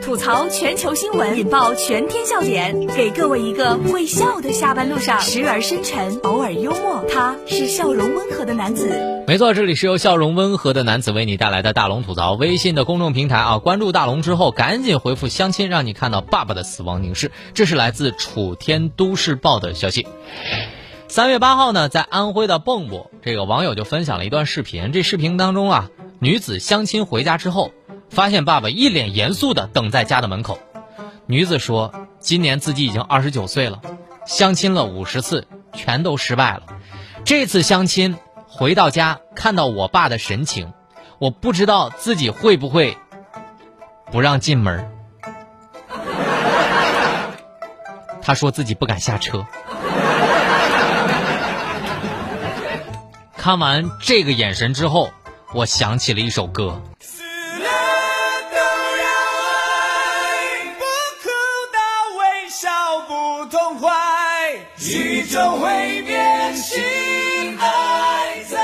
吐槽全球新闻，引爆全天笑点，给各位一个会笑的下班路上，时而深沉，偶尔幽默，他是笑容温和的男子。没错，这里是由笑容温和的男子为你带来的大龙吐槽。微信的公众平台啊，关注大龙之后，赶紧回复相亲，让你看到爸爸的死亡凝视。这是来自楚天都市报的消息。三月八号呢，在安徽的蚌埠，这个网友就分享了一段视频。这视频当中啊，女子相亲回家之后。发现爸爸一脸严肃的等在家的门口，女子说：“今年自己已经二十九岁了，相亲了五十次，全都失败了。这次相亲回到家，看到我爸的神情，我不知道自己会不会不让进门。”他说自己不敢下车。看完这个眼神之后，我想起了一首歌。会变心还在。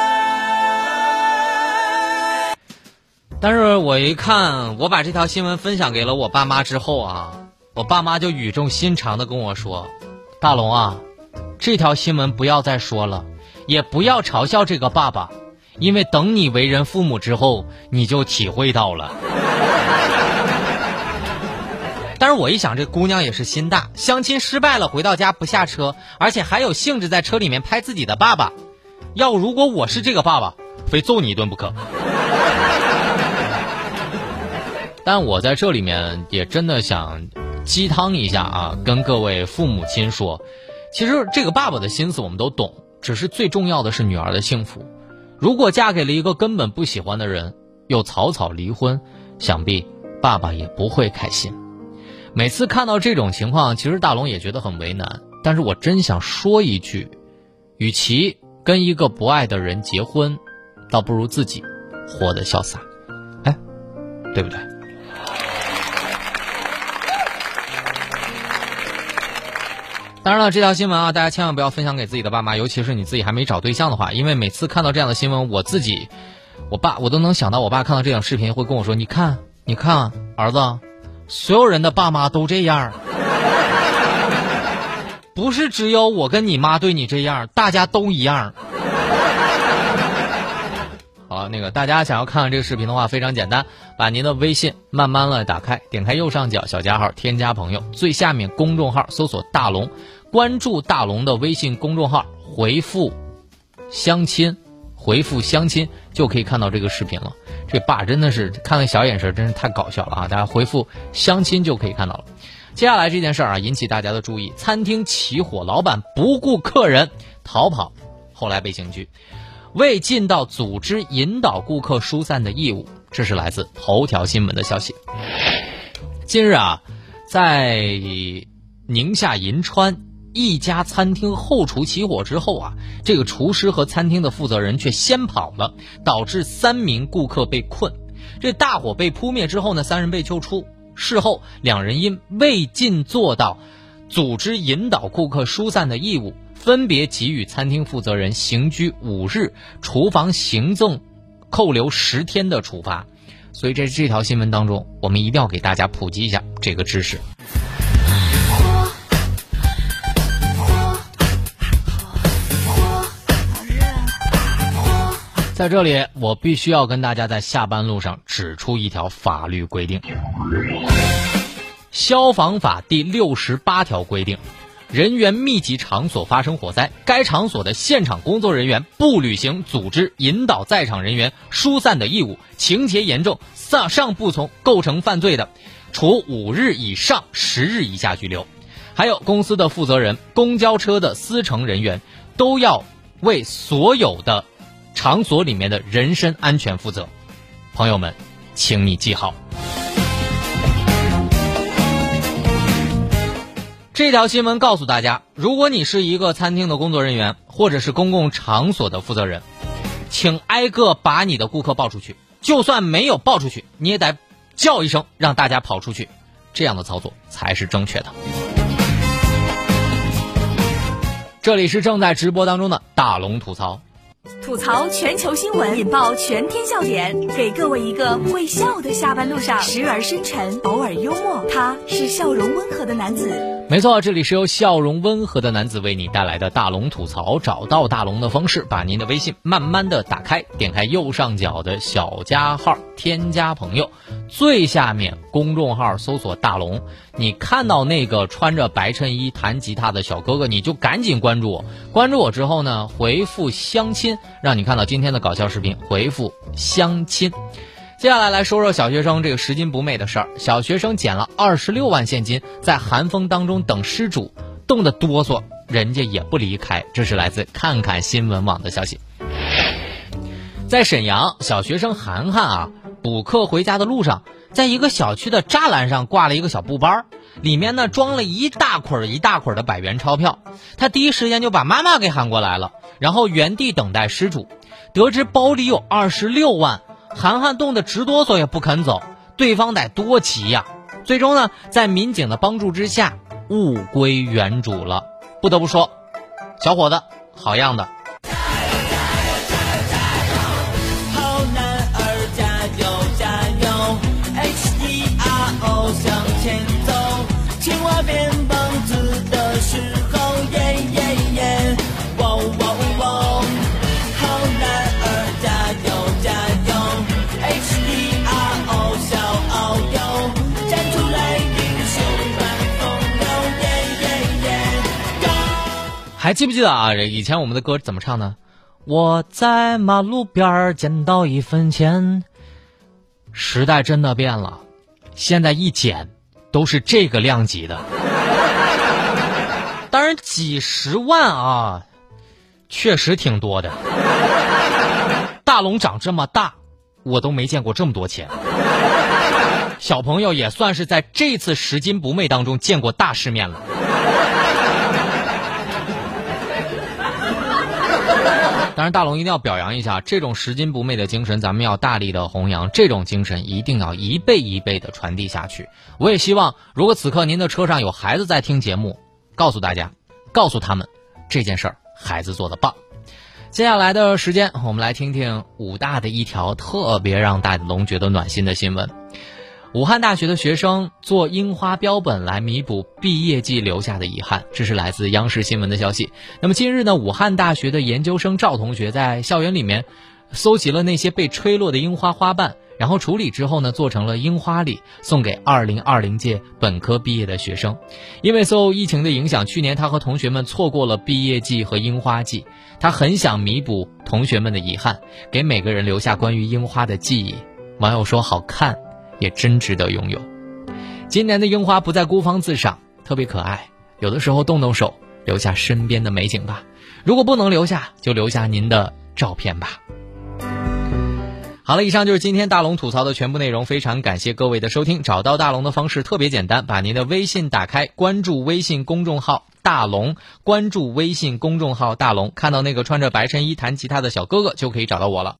但是我一看，我把这条新闻分享给了我爸妈之后啊，我爸妈就语重心长的跟我说：“大龙啊，这条新闻不要再说了，也不要嘲笑这个爸爸，因为等你为人父母之后，你就体会到了。”但是我一想，这姑娘也是心大，相亲失败了，回到家不下车，而且还有兴致在车里面拍自己的爸爸。要如果我是这个爸爸，非揍你一顿不可。但我在这里面也真的想鸡汤一下啊，跟各位父母亲说，其实这个爸爸的心思我们都懂，只是最重要的是女儿的幸福。如果嫁给了一个根本不喜欢的人，又草草离婚，想必爸爸也不会开心。每次看到这种情况，其实大龙也觉得很为难。但是我真想说一句：，与其跟一个不爱的人结婚，倒不如自己活得潇洒。哎，对不对？当然了，这条新闻啊，大家千万不要分享给自己的爸妈，尤其是你自己还没找对象的话，因为每次看到这样的新闻，我自己，我爸，我都能想到，我爸看到这条视频会跟我说：“你看，你看，儿子。”所有人的爸妈都这样，不是只有我跟你妈对你这样，大家都一样。好，那个大家想要看看这个视频的话，非常简单，把您的微信慢慢的打开，点开右上角小加号，添加朋友，最下面公众号搜索大龙，关注大龙的微信公众号，回复相亲，回复相亲就可以看到这个视频了。这爸真的是看那小眼神，真是太搞笑了啊！大家回复相亲就可以看到了。接下来这件事儿啊，引起大家的注意：餐厅起火，老板不顾客人逃跑，后来被刑拘，未尽到组织引导顾客疏散的义务。这是来自头条新闻的消息。近日啊，在宁夏银川。一家餐厅后厨起火之后啊，这个厨师和餐厅的负责人却先跑了，导致三名顾客被困。这大火被扑灭之后呢，三人被救出。事后，两人因未尽做到组织引导顾客疏散的义务，分别给予餐厅负责人刑拘五日、厨房行政扣留十天的处罚。所以，在这条新闻当中，我们一定要给大家普及一下这个知识。在这里，我必须要跟大家在下班路上指出一条法律规定。消防法第六十八条规定，人员密集场所发生火灾，该场所的现场工作人员不履行组织引导在场人员疏散的义务，情节严重，上上不从，构成犯罪的，处五日以上十日以下拘留。还有公司的负责人、公交车的司乘人员，都要为所有的。场所里面的人身安全负责，朋友们，请你记好。这条新闻告诉大家：如果你是一个餐厅的工作人员，或者是公共场所的负责人，请挨个把你的顾客抱出去。就算没有抱出去，你也得叫一声，让大家跑出去。这样的操作才是正确的。这里是正在直播当中的大龙吐槽。吐槽全球新闻，引爆全天笑点，给各位一个会笑的下班路上，时而深沉，偶尔幽默。他是笑容温和的男子。没错，这里是由笑容温和的男子为你带来的大龙吐槽。找到大龙的方式，把您的微信慢慢的打开，点开右上角的小加号，添加朋友，最下面公众号搜索大龙。你看到那个穿着白衬衣弹吉他的小哥哥，你就赶紧关注我。关注我之后呢，回复相亲。让你看到今天的搞笑视频，回复相亲。接下来来说说小学生这个拾金不昧的事儿。小学生捡了二十六万现金，在寒风当中等失主，冻得哆嗦，人家也不离开。这是来自看看新闻网的消息。在沈阳，小学生涵涵啊，补课回家的路上，在一个小区的栅栏上挂了一个小布包，里面呢装了一大捆一大捆的百元钞票。他第一时间就把妈妈给喊过来了。然后原地等待失主，得知包里有二十六万，涵涵冻得直哆嗦也不肯走，对方得多急呀！最终呢，在民警的帮助之下，物归原主了。不得不说，小伙子，好样的！好男儿加油！加油！HTRO 向前走，青蛙变白还记不记得啊？以前我们的歌怎么唱呢？我在马路边捡到一分钱。时代真的变了，现在一捡都是这个量级的。当然，几十万啊，确实挺多的。大龙长这么大，我都没见过这么多钱。小朋友也算是在这次拾金不昧当中见过大世面了。当然，大龙一定要表扬一下这种拾金不昧的精神，咱们要大力的弘扬。这种精神一定要一辈一辈的传递下去。我也希望，如果此刻您的车上有孩子在听节目，告诉大家，告诉他们这件事儿，孩子做的棒。接下来的时间，我们来听听武大的一条特别让大龙觉得暖心的新闻。武汉大学的学生做樱花标本来弥补毕业季留下的遗憾，这是来自央视新闻的消息。那么近日呢，武汉大学的研究生赵同学在校园里面搜集了那些被吹落的樱花花瓣，然后处理之后呢，做成了樱花礼，送给2020届本科毕业的学生。因为受疫情的影响，去年他和同学们错过了毕业季和樱花季，他很想弥补同学们的遗憾，给每个人留下关于樱花的记忆。网友说：“好看。”也真值得拥有。今年的樱花不再孤芳自赏，特别可爱。有的时候动动手，留下身边的美景吧。如果不能留下，就留下您的照片吧。好了，以上就是今天大龙吐槽的全部内容。非常感谢各位的收听。找到大龙的方式特别简单，把您的微信打开，关注微信公众号“大龙”，关注微信公众号“大龙”，看到那个穿着白衬衣弹吉他的小哥哥，就可以找到我了。